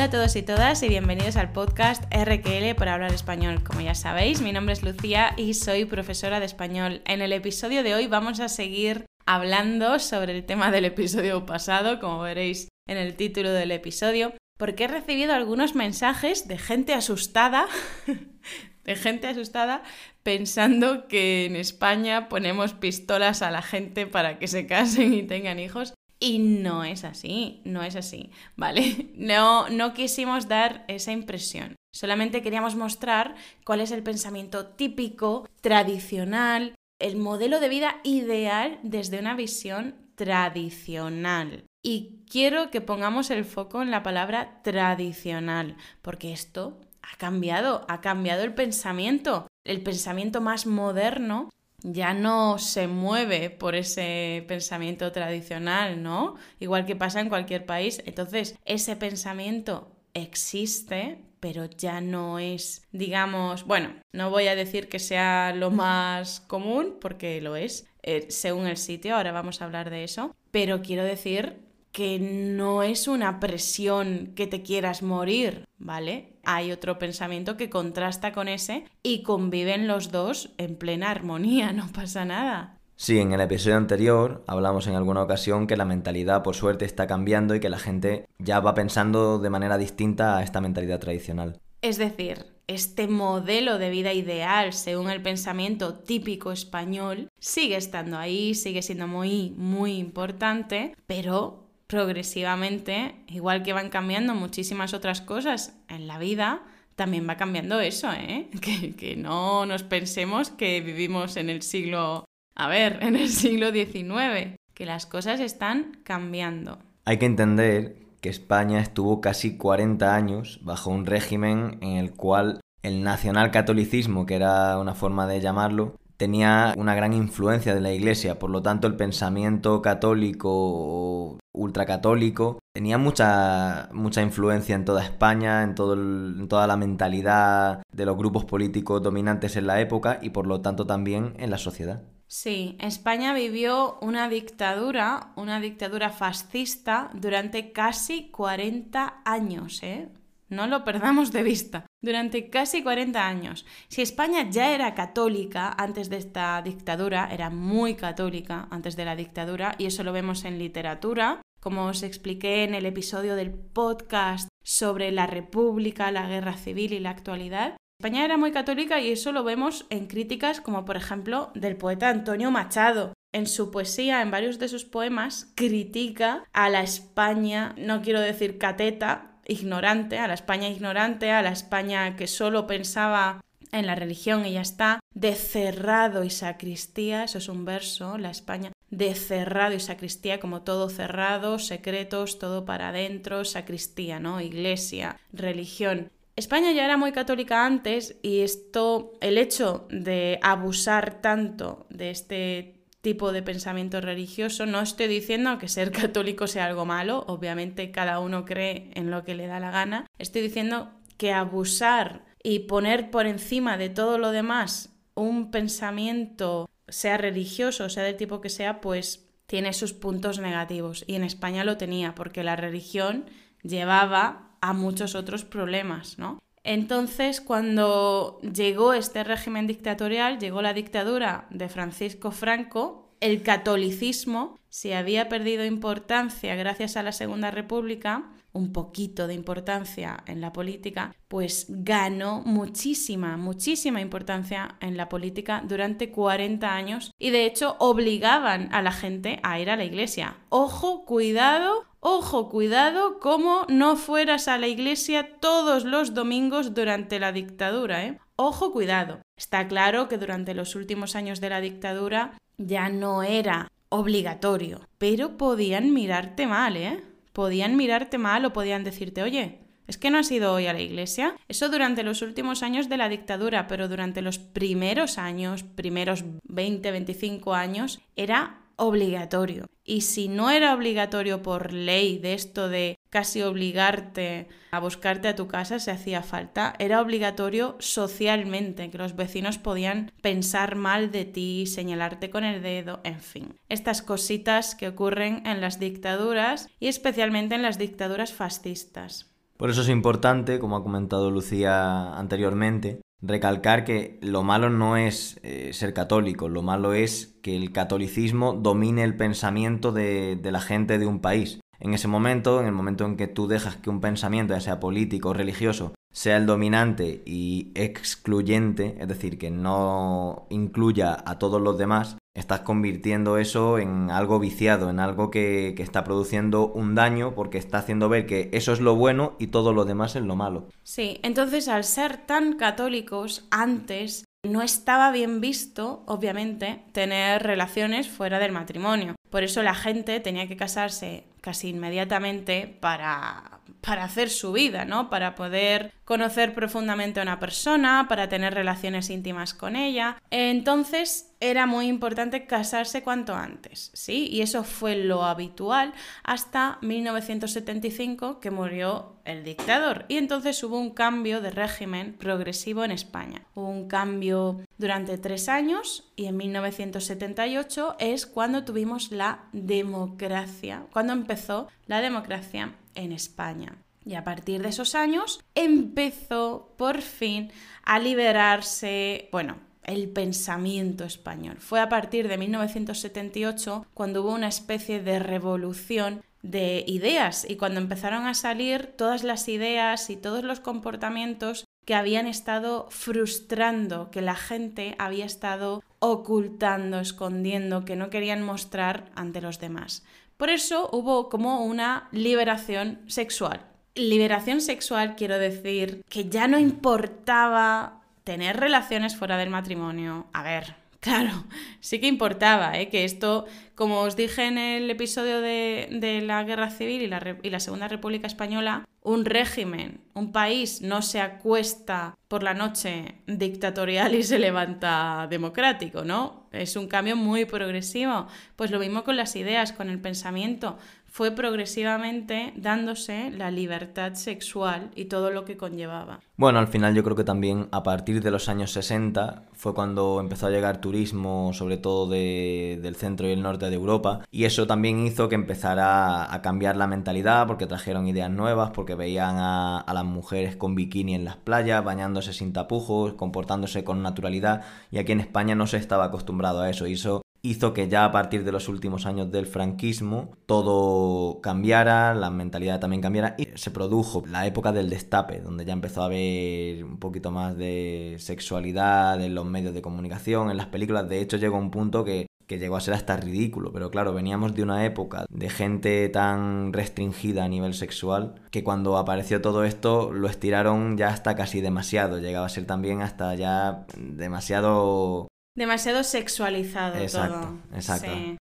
Hola a todos y todas y bienvenidos al podcast RQL por hablar español. Como ya sabéis, mi nombre es Lucía y soy profesora de español. En el episodio de hoy vamos a seguir hablando sobre el tema del episodio pasado, como veréis en el título del episodio, porque he recibido algunos mensajes de gente asustada, de gente asustada pensando que en España ponemos pistolas a la gente para que se casen y tengan hijos. Y no es así, no es así, ¿vale? No, no quisimos dar esa impresión. Solamente queríamos mostrar cuál es el pensamiento típico, tradicional, el modelo de vida ideal desde una visión tradicional. Y quiero que pongamos el foco en la palabra tradicional, porque esto ha cambiado, ha cambiado el pensamiento. El pensamiento más moderno ya no se mueve por ese pensamiento tradicional, ¿no? Igual que pasa en cualquier país. Entonces, ese pensamiento existe, pero ya no es, digamos, bueno, no voy a decir que sea lo más común, porque lo es, eh, según el sitio, ahora vamos a hablar de eso, pero quiero decir que no es una presión que te quieras morir, ¿vale? Hay otro pensamiento que contrasta con ese y conviven los dos en plena armonía, no pasa nada. Sí, en el episodio anterior hablamos en alguna ocasión que la mentalidad por suerte está cambiando y que la gente ya va pensando de manera distinta a esta mentalidad tradicional. Es decir, este modelo de vida ideal según el pensamiento típico español sigue estando ahí, sigue siendo muy, muy importante, pero progresivamente, igual que van cambiando muchísimas otras cosas en la vida, también va cambiando eso, ¿eh? Que, no nos pensemos que vivimos en el siglo, a ver, en el siglo XIX, que las cosas están cambiando. Hay que entender que España estuvo casi 40 años bajo un régimen en el cual el nacionalcatolicismo, que era una forma de llamarlo, tenía una gran influencia de la Iglesia, por lo tanto el pensamiento católico o ultracatólico tenía mucha, mucha influencia en toda España, en, todo en toda la mentalidad de los grupos políticos dominantes en la época y por lo tanto también en la sociedad. Sí, España vivió una dictadura, una dictadura fascista durante casi 40 años, ¿eh? No lo perdamos de vista. Durante casi 40 años. Si España ya era católica antes de esta dictadura, era muy católica antes de la dictadura, y eso lo vemos en literatura, como os expliqué en el episodio del podcast sobre la República, la Guerra Civil y la actualidad. España era muy católica y eso lo vemos en críticas como por ejemplo del poeta Antonio Machado, en su poesía, en varios de sus poemas, critica a la España, no quiero decir cateta, ignorante, a la España ignorante, a la España que solo pensaba en la religión y ya está, de cerrado y sacristía, eso es un verso, la España de cerrado y sacristía, como todo cerrado, secretos, todo para adentro, sacristía, ¿no? Iglesia, religión. España ya era muy católica antes y esto, el hecho de abusar tanto de este tipo de pensamiento religioso. No estoy diciendo que ser católico sea algo malo, obviamente cada uno cree en lo que le da la gana. Estoy diciendo que abusar y poner por encima de todo lo demás un pensamiento, sea religioso, sea del tipo que sea, pues tiene sus puntos negativos. Y en España lo tenía, porque la religión llevaba a muchos otros problemas, ¿no? Entonces, cuando llegó este régimen dictatorial, llegó la dictadura de Francisco Franco, el catolicismo, si había perdido importancia gracias a la Segunda República, un poquito de importancia en la política, pues ganó muchísima, muchísima importancia en la política durante 40 años y de hecho obligaban a la gente a ir a la iglesia. Ojo, cuidado, Ojo, cuidado, como no fueras a la iglesia todos los domingos durante la dictadura, ¿eh? Ojo, cuidado. Está claro que durante los últimos años de la dictadura ya no era obligatorio, pero podían mirarte mal, ¿eh? Podían mirarte mal o podían decirte, oye, ¿Es que no has ido hoy a la iglesia? Eso durante los últimos años de la dictadura, pero durante los primeros años, primeros 20, 25 años, era obligatorio. Y si no era obligatorio por ley de esto de casi obligarte a buscarte a tu casa si hacía falta, era obligatorio socialmente, que los vecinos podían pensar mal de ti, señalarte con el dedo, en fin. Estas cositas que ocurren en las dictaduras y especialmente en las dictaduras fascistas. Por eso es importante, como ha comentado Lucía anteriormente, recalcar que lo malo no es eh, ser católico, lo malo es que el catolicismo domine el pensamiento de, de la gente de un país. En ese momento, en el momento en que tú dejas que un pensamiento, ya sea político o religioso, sea el dominante y excluyente, es decir, que no incluya a todos los demás, estás convirtiendo eso en algo viciado, en algo que, está produciendo un daño porque está haciendo ver que eso es lo bueno y todo lo demás es lo malo. Sí, entonces al ser tan católicos antes no estaba bien visto, obviamente, tener relaciones fuera del matrimonio. Por eso la gente tenía que casarse casi inmediatamente para, para hacer su vida, ¿no? Para poder conocer profundamente a una persona, para tener relaciones íntimas con ella. Entonces era muy importante casarse cuanto antes, ¿sí? Y eso fue lo habitual hasta 1975 que murió el dictador. Y entonces hubo un cambio de régimen progresivo en España. Hubo un cambio durante tres años y en 1978 es cuando tuvimos la democracia, cuando empezó la democracia en España. Y a partir de esos años empezó por fin a liberarse, bueno, el pensamiento español. Fue a partir de 1978 cuando hubo una especie de revolución de ideas y cuando empezaron a salir todas las ideas y todos los comportamientos que habían estado frustrando, que la gente había estado ocultando, escondiendo, que no querían mostrar ante los demás. Por eso hubo como una liberación sexual. Liberación sexual quiero decir que ya no importaba tener relaciones fuera del matrimonio. A ver, claro, sí que importaba, ¿eh? que esto, como os dije en el episodio de, la Guerra Civil y la, y la Segunda República Española, un régimen, un país no se acuesta por la noche dictatorial y se levanta democrático, ¿no? Es un cambio muy progresivo. Pues lo mismo con las ideas, con el pensamiento fue progresivamente dándose la libertad sexual y todo lo que conllevaba. Bueno, al final yo creo que también a partir de los años 60 fue cuando empezó a llegar turismo, sobre todo del centro y el norte de Europa, y eso también hizo que empezara a cambiar la mentalidad porque trajeron ideas nuevas, porque veían a, las mujeres con bikini en las playas, bañándose sin tapujos, comportándose con naturalidad, y aquí en España no se estaba acostumbrado a eso, y eso hizo que ya a partir de los últimos años del franquismo todo cambiara, la mentalidad también cambiara y se produjo la época del destape, donde ya empezó a haber un poquito más de sexualidad en los medios de comunicación, en las películas. De hecho, llegó un punto que, que llegó a ser hasta ridículo, pero claro, veníamos de una época de gente tan restringida a nivel sexual que cuando apareció todo esto lo estiraron ya hasta casi demasiado, llegaba a ser también hasta ya demasiado demasiado sexualizado exacto, Exacto.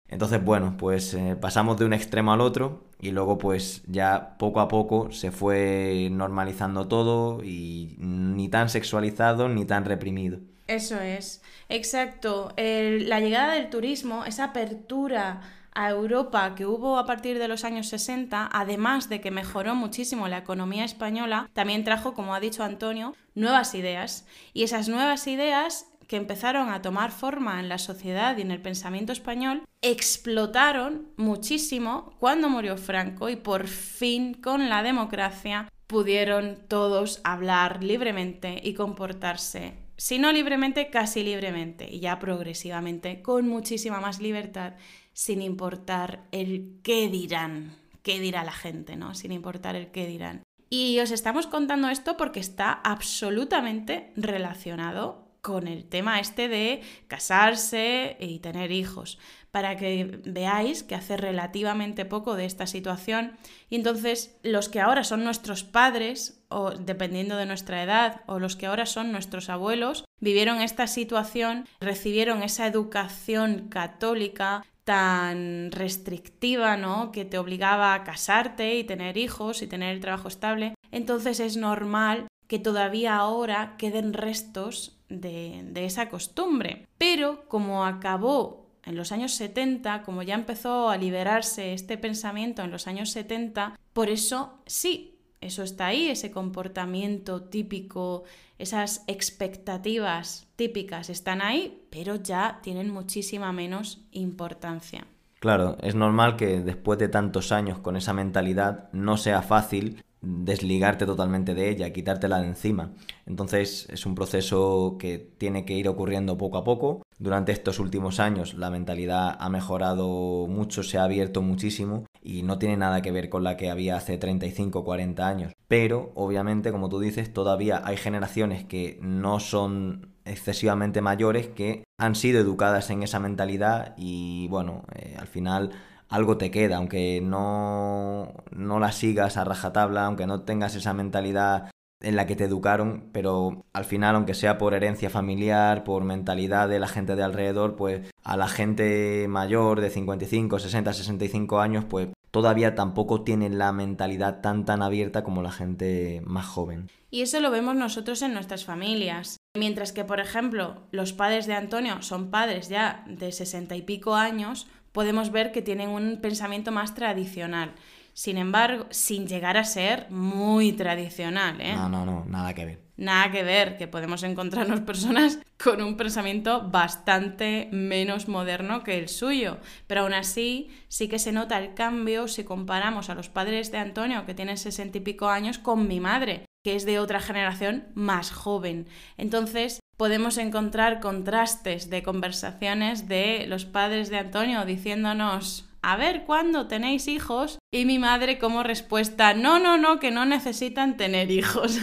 Entonces, bueno, pues eh, pasamos de un extremo al otro y luego pues ya poco a poco se fue normalizando todo y ni tan sexualizado ni tan reprimido. Eso es, exacto. la llegada del turismo, esa apertura a Europa que hubo a partir de los años 60, además de que mejoró muchísimo la economía española, también trajo, como ha dicho Antonio, nuevas ideas. Y esas nuevas ideas que empezaron a tomar forma en la sociedad y en el pensamiento español explotaron muchísimo cuando murió Franco y por fin con la democracia pudieron todos hablar libremente y comportarse, si no libremente, casi libremente y ya progresivamente con muchísima más libertad sin importar el qué dirán, qué dirá la gente, ¿no? Sin importar el qué dirán. Y os estamos contando esto porque está absolutamente relacionado con el tema este de casarse y tener hijos, para que veáis que hace relativamente poco de esta situación y entonces los que ahora son nuestros padres, o dependiendo de nuestra edad, o los que ahora son nuestros abuelos, vivieron esta situación, recibieron esa educación católica tan restrictiva, ¿no? Que te obligaba a casarte y tener hijos y tener el trabajo estable. Entonces es normal que todavía ahora queden restos de, esa costumbre. Pero como acabó en los años 70, como ya empezó a liberarse este pensamiento en los años 70, por eso sí, eso está ahí, ese comportamiento típico, esas expectativas típicas están ahí, pero ya tienen muchísima menos importancia. Claro, es normal que después de tantos años con esa mentalidad no sea fácil desligarte totalmente de ella, quitártela de encima. Entonces es un proceso que tiene que ir ocurriendo poco a poco. Durante estos últimos años la mentalidad ha mejorado mucho, se ha abierto muchísimo y no tiene nada que ver con la que había hace 35 o 40 años. Pero obviamente, como tú dices, todavía hay generaciones que no son excesivamente mayores que han sido educadas en esa mentalidad y bueno, eh, al final algo te queda, aunque no, no la sigas a rajatabla, aunque no tengas esa mentalidad en la que te educaron, pero al final, aunque sea por herencia familiar, por mentalidad de la gente de alrededor, pues a la gente mayor de 55, 60, 65 años, pues todavía tampoco tienen la mentalidad tan tan abierta como la gente más joven. Y eso lo vemos nosotros en nuestras familias. Mientras que, por ejemplo, los padres de Antonio son padres ya de 60 y pico años, podemos ver que tienen un pensamiento más tradicional. Sin embargo, sin llegar a ser muy tradicional, ¿eh? No, no, no, nada que ver. Nada que ver, que podemos encontrarnos personas con un pensamiento bastante menos moderno que el suyo. Pero aún así, sí que se nota el cambio si comparamos a los padres de Antonio, que tienen sesenta y pico años, con mi madre, que es de otra generación más joven. Entonces, podemos encontrar contrastes de conversaciones de los padres de Antonio diciéndonos, a ver, ¿cuándo tenéis hijos? Y mi madre como respuesta, no, no, no, que no necesitan tener hijos.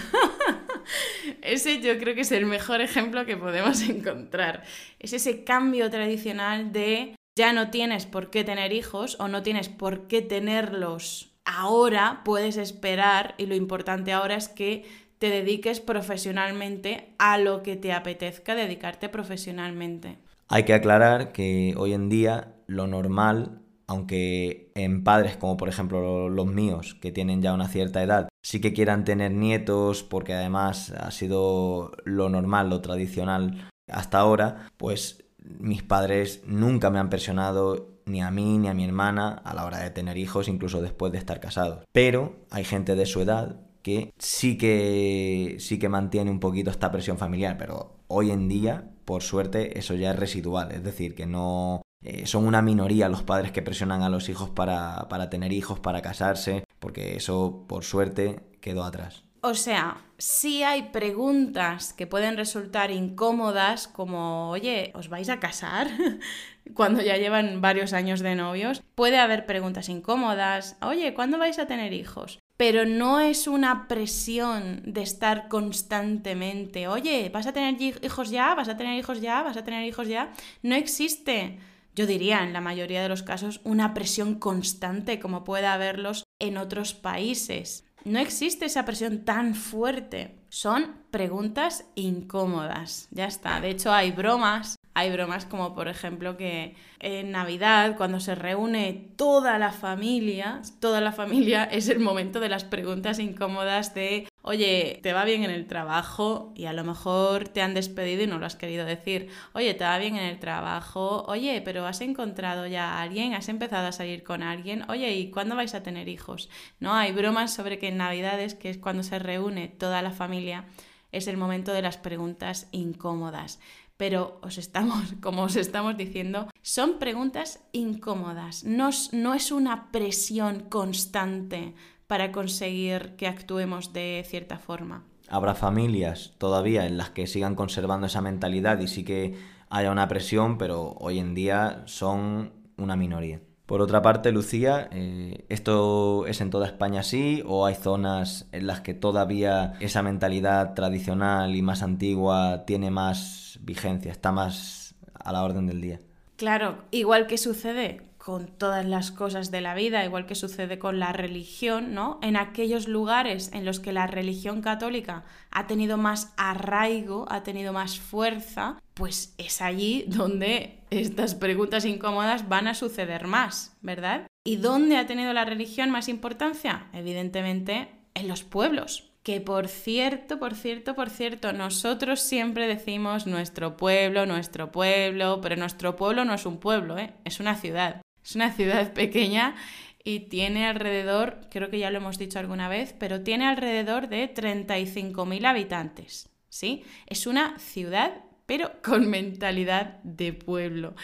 ese yo creo que es el mejor ejemplo que podemos encontrar. Es ese cambio tradicional de ya no tienes por qué tener hijos o no tienes por qué tenerlos ahora, puedes esperar y lo importante ahora es que te dediques profesionalmente a lo que te apetezca dedicarte profesionalmente. Hay que aclarar que hoy en día lo normal, aunque en padres como por ejemplo los míos, que tienen ya una cierta edad, sí que quieran tener nietos, porque además ha sido lo normal, lo tradicional hasta ahora, pues mis padres nunca me han presionado ni a mí ni a mi hermana a la hora de tener hijos, incluso después de estar casados. Pero hay gente de su edad que sí que sí que mantiene un poquito esta presión familiar, pero hoy en día, por suerte, eso ya es residual, es decir, que no eh, son una minoría los padres que presionan a los hijos para, para tener hijos, para casarse, porque eso, por suerte, quedó atrás. O sea, sí hay preguntas que pueden resultar incómodas, como, oye, ¿os vais a casar? Cuando ya llevan varios años de novios. Puede haber preguntas incómodas, oye, ¿cuándo vais a tener hijos? pero no es una presión de estar constantemente, oye, ¿vas a tener hijos ya? ¿Vas a tener hijos ya? ¿Vas a tener hijos ya? No existe, yo diría en la mayoría de los casos, una presión constante como puede haberlos en otros países. No existe esa presión tan fuerte. Son preguntas incómodas. Ya está. De hecho, hay bromas hay bromas como por ejemplo que en Navidad, cuando se reúne toda la familia, toda la familia es el momento de las preguntas incómodas de, oye, ¿te va bien en el trabajo? Y a lo mejor te han despedido y no lo has querido decir. Oye, ¿te va bien en el trabajo? Oye, pero ¿has encontrado ya a alguien? ¿Has empezado a salir con alguien? Oye, ¿y cuándo vais a tener hijos? No, hay bromas sobre que en Navidades, que es cuando se reúne toda la familia, es el momento de las preguntas incómodas pero os estamos, como os estamos diciendo, son preguntas incómodas, no, no es una presión constante para conseguir que actuemos de cierta forma. Habrá familias todavía en las que sigan conservando esa mentalidad y sí que haya una presión, pero hoy en día son una minoría. Por otra parte, Lucía, eh, ¿esto es en toda España así o hay zonas en las que todavía esa mentalidad tradicional y más antigua tiene más vigencia, está más a la orden del día? Claro, igual que sucede con todas las cosas de la vida, igual que sucede con la religión, ¿no? En aquellos lugares en los que la religión católica ha tenido más arraigo, ha tenido más fuerza, pues es allí donde estas preguntas incómodas van a suceder más, ¿verdad? ¿Y dónde ha tenido la religión más importancia? Evidentemente en los pueblos. Que por cierto, por cierto, por cierto, nosotros siempre decimos nuestro pueblo, nuestro pueblo, pero nuestro pueblo no es un pueblo, ¿eh? es una ciudad. Es una ciudad pequeña y tiene alrededor, creo que ya lo hemos dicho alguna vez, pero tiene alrededor de 35.000 habitantes. ¿Sí? Es una ciudad, pero con mentalidad de pueblo.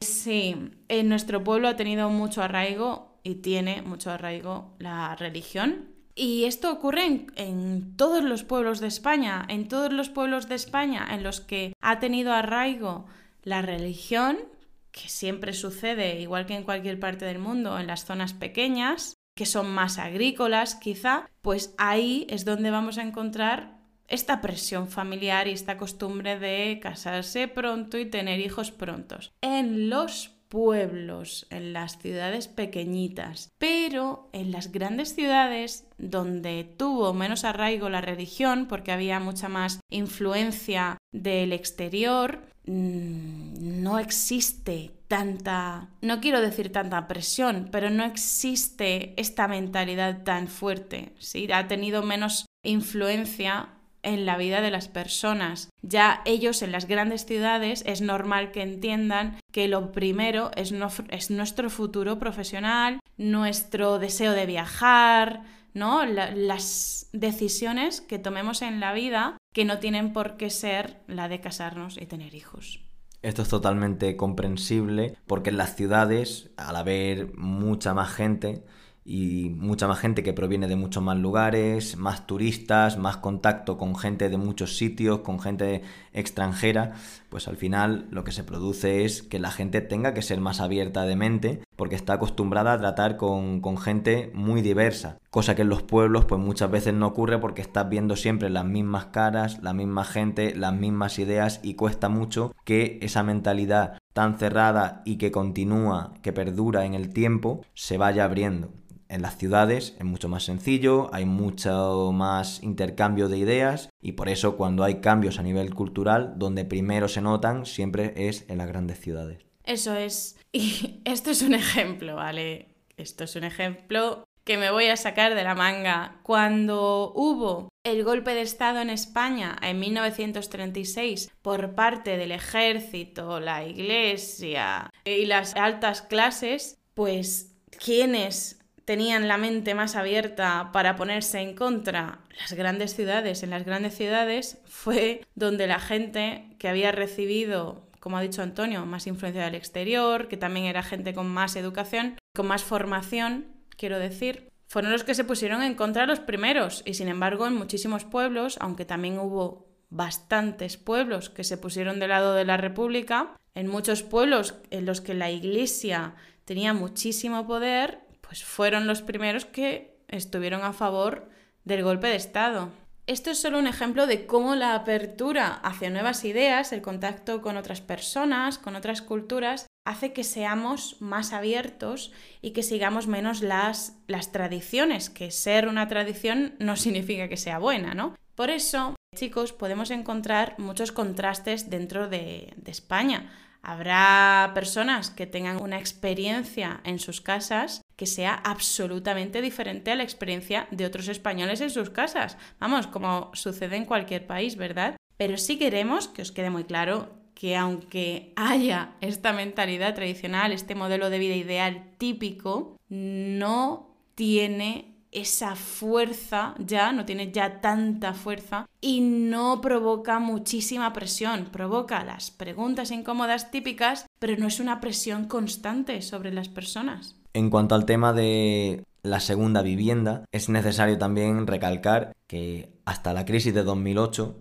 Sí, en nuestro pueblo ha tenido mucho arraigo y tiene mucho arraigo la religión, Y esto ocurre en, en, todos los pueblos de España, en todos los pueblos de España en los que ha tenido arraigo la religión, que siempre sucede, igual que en cualquier parte del mundo, en las zonas pequeñas, que son más agrícolas quizá, pues ahí es donde vamos a encontrar esta presión familiar y esta costumbre de casarse pronto y tener hijos prontos. En los pueblos, en las ciudades pequeñitas, pero en las grandes ciudades donde tuvo menos arraigo la religión, porque había mucha más influencia del exterior, mm, no existe tanta, no quiero decir tanta presión, pero no existe esta mentalidad tan fuerte, ¿sí? Ha tenido menos influencia en la vida de las personas. Ya ellos en las grandes ciudades es normal que entiendan que lo primero es, es nuestro futuro profesional, nuestro deseo de viajar, ¿no? las decisiones que tomemos en la vida que no tienen por qué ser la de casarnos y tener hijos. Esto es totalmente comprensible porque en las ciudades, al haber mucha más gente, y mucha más gente que proviene de muchos más lugares, más turistas, más contacto con gente de muchos sitios, con gente extranjera, pues al final lo que se produce es que la gente tenga que ser más abierta de mente porque está acostumbrada a tratar con, con gente muy diversa, cosa que en los pueblos pues muchas veces no ocurre porque estás viendo siempre las mismas caras, la misma gente, las mismas ideas y cuesta mucho que esa mentalidad tan cerrada y que continúa, que perdura en el tiempo, se vaya abriendo. En las ciudades es mucho más sencillo, hay mucho más intercambio de ideas y por eso cuando hay cambios a nivel cultural, donde primero se notan siempre es en las grandes ciudades. Eso es. Y esto es un ejemplo, ¿vale? Esto es un ejemplo que me voy a sacar de la manga. Cuando hubo el golpe de Estado en España en 1936 por parte del ejército, la iglesia y las altas clases, pues quienes tenían la mente más abierta para ponerse en contra las grandes ciudades. En las grandes ciudades fue donde la gente que había recibido, como ha dicho Antonio, más influencia del exterior, que también era gente con más educación, con más formación, quiero decir, fueron los que se pusieron en contra los primeros. Y sin embargo, en muchísimos pueblos, aunque también hubo bastantes pueblos que se pusieron del lado de la República, en muchos pueblos en los que la Iglesia tenía muchísimo poder, pues fueron los primeros que estuvieron a favor del golpe de Estado. Esto es solo un ejemplo de cómo la apertura hacia nuevas ideas, el contacto con otras personas, con otras culturas, hace que seamos más abiertos y que sigamos menos las, las tradiciones, que ser una tradición no significa que sea buena, ¿no? Por eso, chicos, podemos encontrar muchos contrastes dentro de, de España. Habrá personas que tengan una experiencia en sus casas que sea absolutamente diferente a la experiencia de otros españoles en sus casas. Vamos, como sucede en cualquier país, ¿verdad? Pero sí queremos que os quede muy claro que aunque haya esta mentalidad tradicional, este modelo de vida ideal típico, no tiene esa fuerza ya, no tiene ya tanta fuerza y no provoca muchísima presión, provoca las preguntas incómodas típicas, pero no es una presión constante sobre las personas. En cuanto al tema de la segunda vivienda, es necesario también recalcar que hasta la crisis de 2008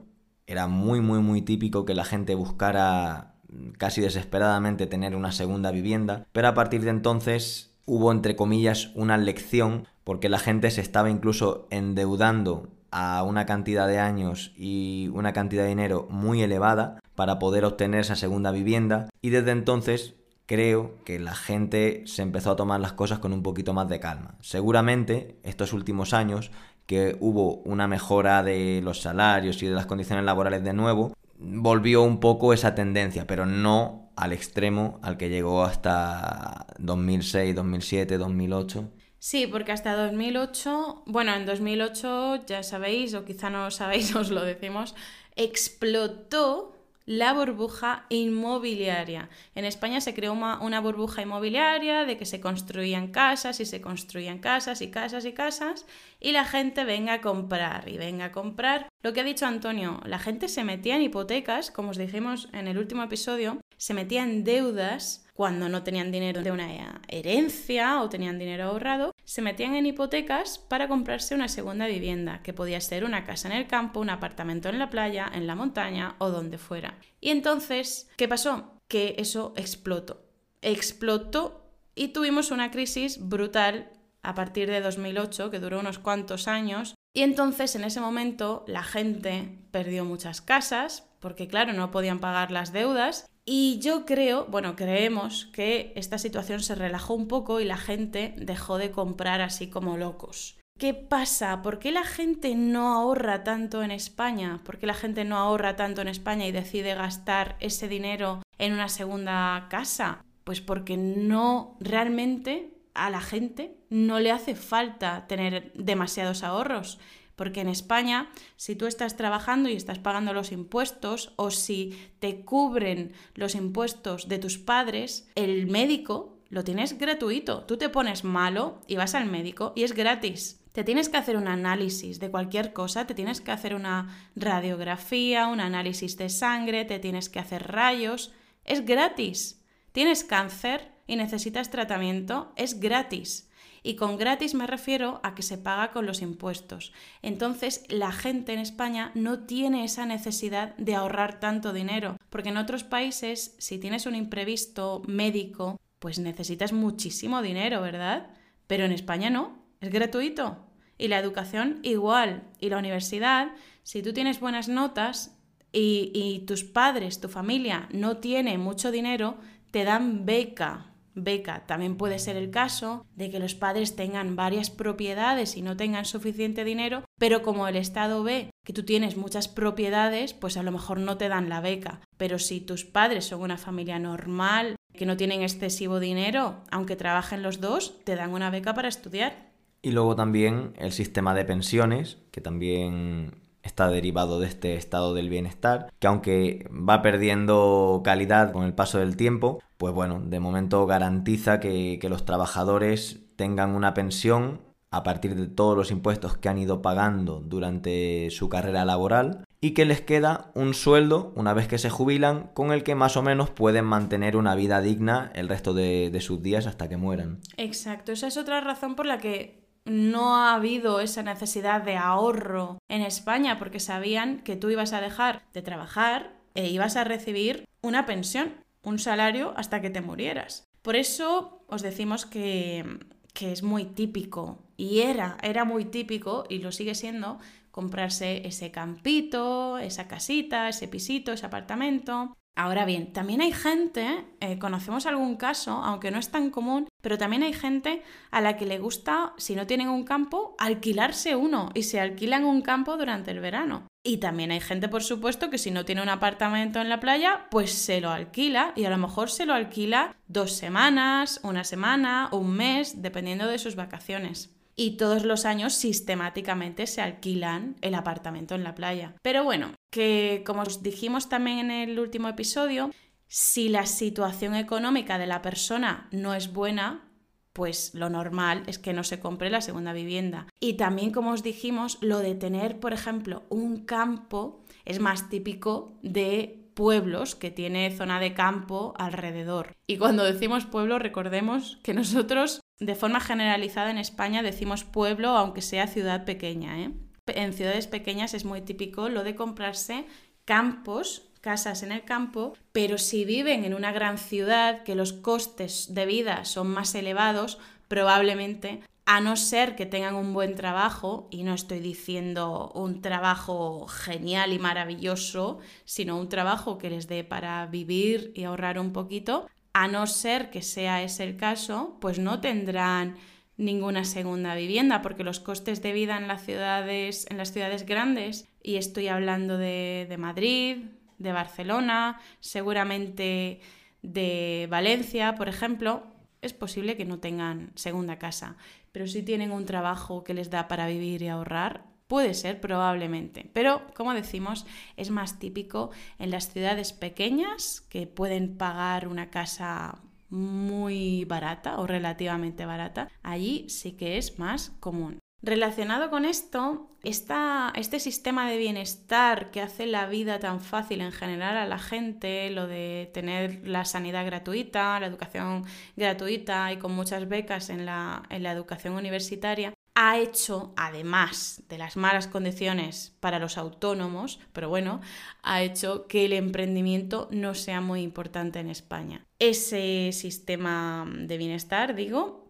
era muy muy muy típico que la gente buscara casi desesperadamente tener una segunda vivienda, pero a partir de entonces hubo entre comillas una lección porque la gente se estaba incluso endeudando a una cantidad de años y una cantidad de dinero muy elevada para poder obtener esa segunda vivienda y desde entonces creo que la gente se empezó a tomar las cosas con un poquito más de calma. Seguramente estos últimos años que hubo una mejora de los salarios y de las condiciones laborales de nuevo, volvió un poco esa tendencia, pero no al extremo al que llegó hasta 2006, 2007, 2008 Sí, porque hasta 2008, bueno, en 2008 ya sabéis, o quizá no sabéis, os lo decimos, explotó la burbuja inmobiliaria. En España se creó una, burbuja inmobiliaria de que se construían casas y se construían casas y casas y casas y la gente venga a comprar y venga a comprar. Lo que ha dicho Antonio, la gente se metía en hipotecas, como os dijimos en el último episodio, se metía en deudas cuando no tenían dinero de una herencia o tenían dinero ahorrado, se metían en hipotecas para comprarse una segunda vivienda, que podía ser una casa en el campo, un apartamento en la playa, en la montaña o donde fuera. Y entonces, ¿qué pasó? Que eso explotó. Explotó y tuvimos una crisis brutal a partir de 2008, que duró unos cuantos años, y entonces en ese momento la gente perdió muchas casas, porque claro, no podían pagar las deudas, y yo creo, bueno, creemos que esta situación se relajó un poco y la gente dejó de comprar así como locos. ¿Qué pasa? ¿Por qué la gente no ahorra tanto en España? ¿Por qué la gente no ahorra tanto en España y decide gastar ese dinero en una segunda casa? Pues porque no realmente a la gente no le hace falta tener demasiados ahorros. Porque en España, si tú estás trabajando y estás pagando los impuestos o si te cubren los impuestos de tus padres, el médico lo tienes gratuito. Tú te pones malo y vas al médico y es gratis. Te tienes que hacer un análisis de cualquier cosa, te tienes que hacer una radiografía, un análisis de sangre, te tienes que hacer rayos. Es gratis. Tienes cáncer y necesitas tratamiento, es gratis. Y con gratis me refiero a que se paga con los impuestos. Entonces la gente en España no tiene esa necesidad de ahorrar tanto dinero, porque en otros países si tienes un imprevisto médico, pues necesitas muchísimo dinero, ¿verdad? Pero en España no, es gratuito. Y la educación igual. Y la universidad, si tú tienes buenas notas y, tus padres, tu familia no tiene mucho dinero, te dan beca beca. También puede ser el caso de que los padres tengan varias propiedades y no tengan suficiente dinero, pero como el Estado ve que tú tienes muchas propiedades, pues a lo mejor no te dan la beca. Pero si tus padres son una familia normal, que no tienen excesivo dinero, aunque trabajen los dos, te dan una beca para estudiar. Y luego también el sistema de pensiones, que también está derivado de este estado del bienestar, que aunque va perdiendo calidad con el paso del tiempo, pues bueno, de momento garantiza que, los trabajadores tengan una pensión a partir de todos los impuestos que han ido pagando durante su carrera laboral y que les queda un sueldo una vez que se jubilan con el que más o menos pueden mantener una vida digna el resto de, de sus días hasta que mueran. Exacto, esa es otra razón por la que no ha habido esa necesidad de ahorro en España porque sabían que tú ibas a dejar de trabajar e ibas a recibir una pensión, un salario hasta que te murieras. Por eso os decimos que, que es muy típico y era, era muy típico y lo sigue siendo comprarse ese campito, esa casita, ese pisito, ese apartamento Ahora bien, también hay gente, eh, conocemos algún caso, aunque no es tan común, pero también hay gente a la que le gusta, si no tienen un campo, alquilarse uno y se alquilan un campo durante el verano. Y también hay gente, por supuesto, que si no tiene un apartamento en la playa, pues se lo alquila y a lo mejor se lo alquila dos semanas, una semana, un mes, dependiendo de sus vacaciones y todos los años sistemáticamente se alquilan el apartamento en la playa. Pero bueno, que como os dijimos también en el último episodio, si la situación económica de la persona no es buena, pues lo normal es que no se compre la segunda vivienda. Y también, como os dijimos, lo de tener, por ejemplo, un campo es más típico de pueblos que tiene zona de campo alrededor. Y cuando decimos pueblo, recordemos que nosotros, de forma generalizada en España, decimos pueblo aunque sea ciudad pequeña. ¿eh? En ciudades pequeñas es muy típico lo de comprarse campos casas en el campo, pero si viven en una gran ciudad que los costes de vida son más elevados, probablemente a no ser que tengan un buen trabajo, y no estoy diciendo un trabajo genial y maravilloso, sino un trabajo que les dé para vivir y ahorrar un poquito, a no ser que sea ese el caso, pues no tendrán ninguna segunda vivienda, porque los costes de vida en las ciudades, en las ciudades grandes, y estoy hablando de, de Madrid, de Barcelona, seguramente de Valencia, por ejemplo, es posible que no tengan segunda casa, pero si tienen un trabajo que les da para vivir y ahorrar, puede ser probablemente. Pero, como decimos, es más típico en las ciudades pequeñas que pueden pagar una casa muy barata o relativamente barata. Allí sí que es más común. Relacionado con esto, este sistema de bienestar que hace la vida tan fácil en general a la gente, lo de tener la sanidad gratuita, la educación gratuita y con muchas becas en la, en la educación universitaria, ha hecho, además de las malas condiciones para los autónomos, pero bueno, ha hecho que el emprendimiento no sea muy importante en España. Ese sistema de bienestar, digo,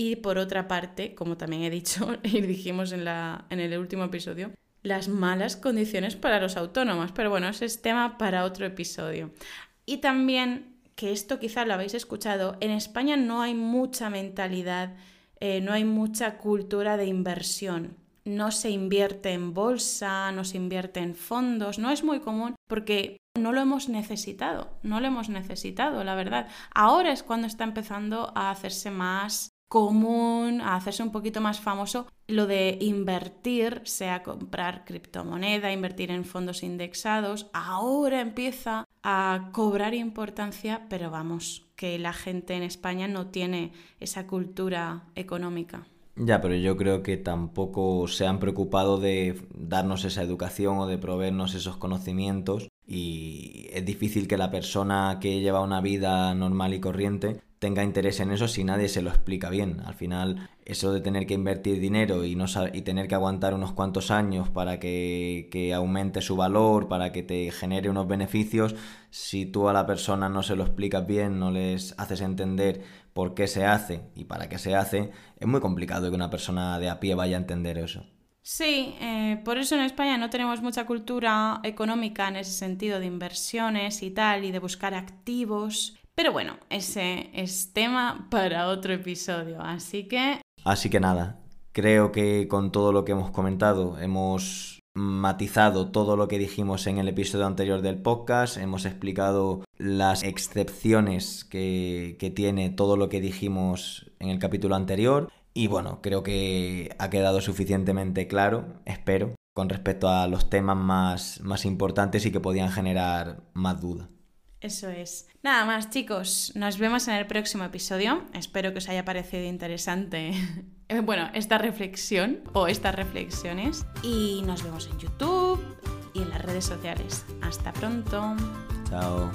y por otra parte, como también he dicho y dijimos en, la, en el último episodio, las malas condiciones para los autónomos. Pero bueno, ese es tema para otro episodio. Y también, que esto quizá lo habéis escuchado, en España no hay mucha mentalidad, eh, no hay mucha cultura de inversión. No se invierte en bolsa, no se invierte en fondos, no es muy común porque no lo hemos necesitado, no lo hemos necesitado, la verdad. Ahora es cuando está empezando a hacerse más común, a hacerse un poquito más famoso, lo de invertir, sea comprar criptomoneda, invertir en fondos indexados, ahora empieza a cobrar importancia, pero vamos, que la gente en España no tiene esa cultura económica. Ya, pero yo creo que tampoco se han preocupado de darnos esa educación o de proveernos esos conocimientos y es difícil que la persona que lleva una vida normal y corriente tenga interés en eso si nadie se lo explica bien. Al final, eso de tener que invertir dinero y, no y tener que aguantar unos cuantos años para que, que, aumente su valor, para que te genere unos beneficios, si tú a la persona no se lo explicas bien, no les haces entender por qué se hace y para qué se hace, es muy complicado que una persona de a pie vaya a entender eso. Sí, eh, por eso en España no tenemos mucha cultura económica en ese sentido de inversiones y tal, y de buscar activos. Pero bueno, ese es tema para otro episodio, así que... Así que nada, creo que con todo lo que hemos comentado hemos matizado todo lo que dijimos en el episodio anterior del podcast, hemos explicado las excepciones que, que tiene todo lo que dijimos en el capítulo anterior y bueno, creo que ha quedado suficientemente claro, espero, con respecto a los temas más, más importantes y que podían generar más dudas. Eso es. Nada más, chicos. Nos vemos en el próximo episodio. Espero que os haya parecido interesante, eh, bueno, esta reflexión o estas reflexiones. Y nos vemos en YouTube y en las redes sociales. Hasta pronto. Chao.